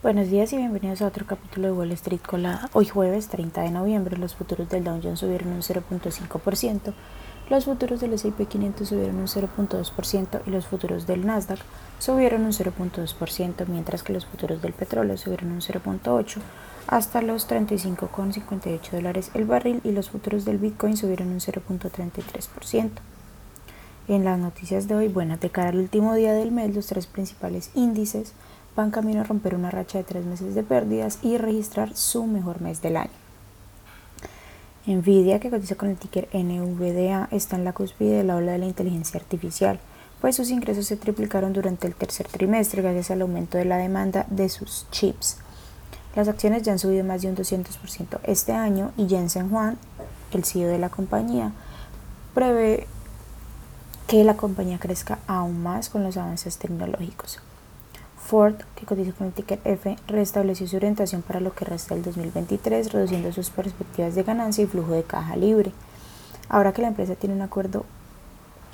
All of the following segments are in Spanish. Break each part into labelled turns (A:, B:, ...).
A: Buenos días y bienvenidos a otro capítulo de Wall Street Colada. Hoy jueves 30 de noviembre los futuros del Dow Jones subieron un 0.5%, los futuros del S&P 500 subieron un 0.2% y los futuros del Nasdaq subieron un 0.2%, mientras que los futuros del petróleo subieron un 0.8% hasta los 35,58 dólares el barril y los futuros del Bitcoin subieron un 0.33%. En las noticias de hoy, buenas de cara al último día del mes, los tres principales índices van camino a romper una racha de tres meses de pérdidas y registrar su mejor mes del año. Nvidia, que cotiza con el ticker NVDA, está en la cúspide de la ola de la inteligencia artificial, pues sus ingresos se triplicaron durante el tercer trimestre gracias al aumento de la demanda de sus chips. Las acciones ya han subido más de un 200% este año y Jensen Huang, el CEO de la compañía, prevé que la compañía crezca aún más con los avances tecnológicos. Ford, que cotiza con el ticker F, restableció su orientación para lo que resta del 2023, reduciendo sus perspectivas de ganancia y flujo de caja libre. Ahora que la empresa tiene un acuerdo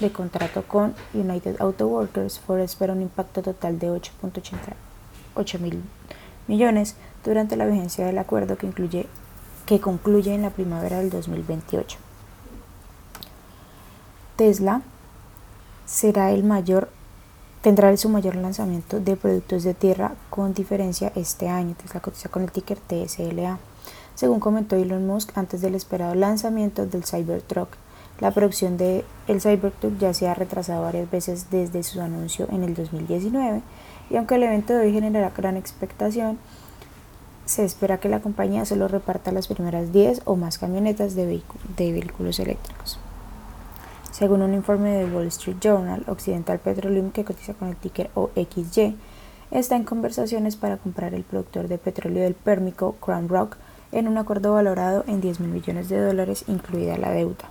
A: de contrato con United Auto Workers, Ford espera un impacto total de 8.88 mil millones durante la vigencia del acuerdo que, incluye, que concluye en la primavera del 2028. Tesla será el mayor tendrá su mayor lanzamiento de productos de tierra con diferencia este año. Tesla cotiza con el ticker TSLA. Según comentó Elon Musk antes del esperado lanzamiento del Cybertruck, la producción del el Cybertruck ya se ha retrasado varias veces desde su anuncio en el 2019 y aunque el evento de hoy genera gran expectación, se espera que la compañía solo reparta las primeras 10 o más camionetas de vehículos eléctricos. Según un informe del Wall Street Journal, Occidental Petroleum, que cotiza con el ticker OXY, está en conversaciones para comprar el productor de petróleo del Pérmico, Crown Rock, en un acuerdo valorado en 10 mil millones de dólares, incluida la deuda.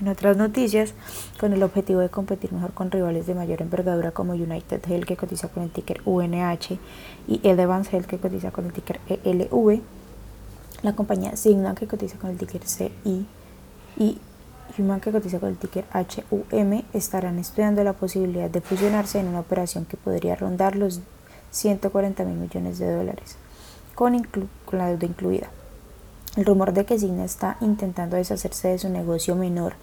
A: En otras noticias, con el objetivo de competir mejor con rivales de mayor envergadura como United Health, que cotiza con el ticker UNH, y Elevance Health, que cotiza con el ticker ELV, la compañía Signa, que cotiza con el ticker CI, y Human, que cotiza con el ticker HUM, estarán estudiando la posibilidad de fusionarse en una operación que podría rondar los 140 mil millones de dólares, con, la deuda incluida. El rumor de que Signa está intentando deshacerse de su negocio menor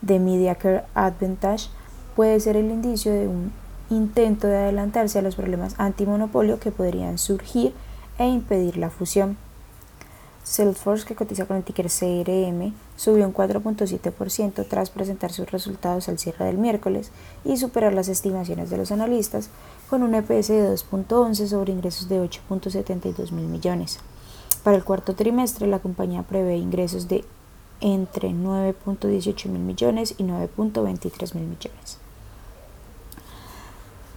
A: de Mediacare Advantage puede ser el indicio de un intento de adelantarse a los problemas antimonopolio que podrían surgir e impedir la fusión. Salesforce, que cotiza con el ticker CRM, subió un 4.7% tras presentar sus resultados al cierre del miércoles y superar las estimaciones de los analistas con un EPS de 2.11 sobre ingresos de 8.72 mil millones. Para el cuarto trimestre, la compañía prevé ingresos de entre 9.18 mil millones y 9.23 mil millones.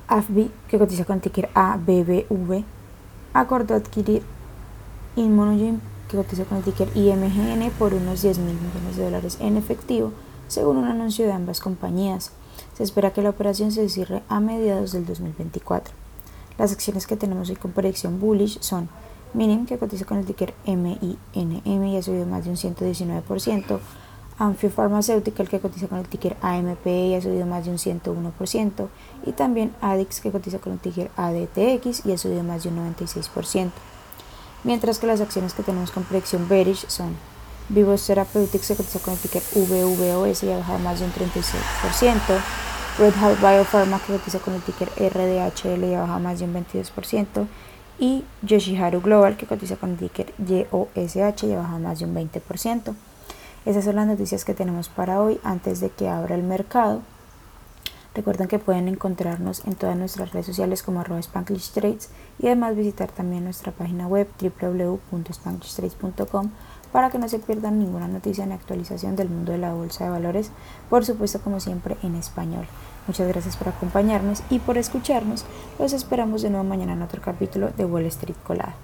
A: AFBI, que cotiza con ticker ABBV, acordó adquirir Immunogen cotiza con el ticker IMGN por unos 10 mil millones de dólares en efectivo, según un anuncio de ambas compañías. Se espera que la operación se cierre a mediados del 2024. Las acciones que tenemos hoy con proyección bullish son Minim, que cotiza con el ticker MINM y ha subido más de un 119%, Amphio Pharmaceutical, que cotiza con el ticker AMP y ha subido más de un 101%, y también ADIX, que cotiza con el ticker ADTX y ha subido más de un 96% mientras que las acciones que tenemos con predicción bearish son Vivos Therapeutics se cotiza con el ticker VVOS y ha bajado más de un 36%, Red Hat Biopharma que cotiza con el ticker RDHL y ha bajado más de un 22%, y Yoshiharu Global que cotiza con el ticker YOSH y ha bajado más de un 20%. Esas son las noticias que tenemos para hoy antes de que abra el mercado. Recuerden que pueden encontrarnos en todas nuestras redes sociales como arroba Trades y además visitar también nuestra página web www.spanglishtrades.com para que no se pierdan ninguna noticia ni actualización del mundo de la bolsa de valores, por supuesto como siempre en español. Muchas gracias por acompañarnos y por escucharnos. Los esperamos de nuevo mañana en otro capítulo de Wall Street Colada.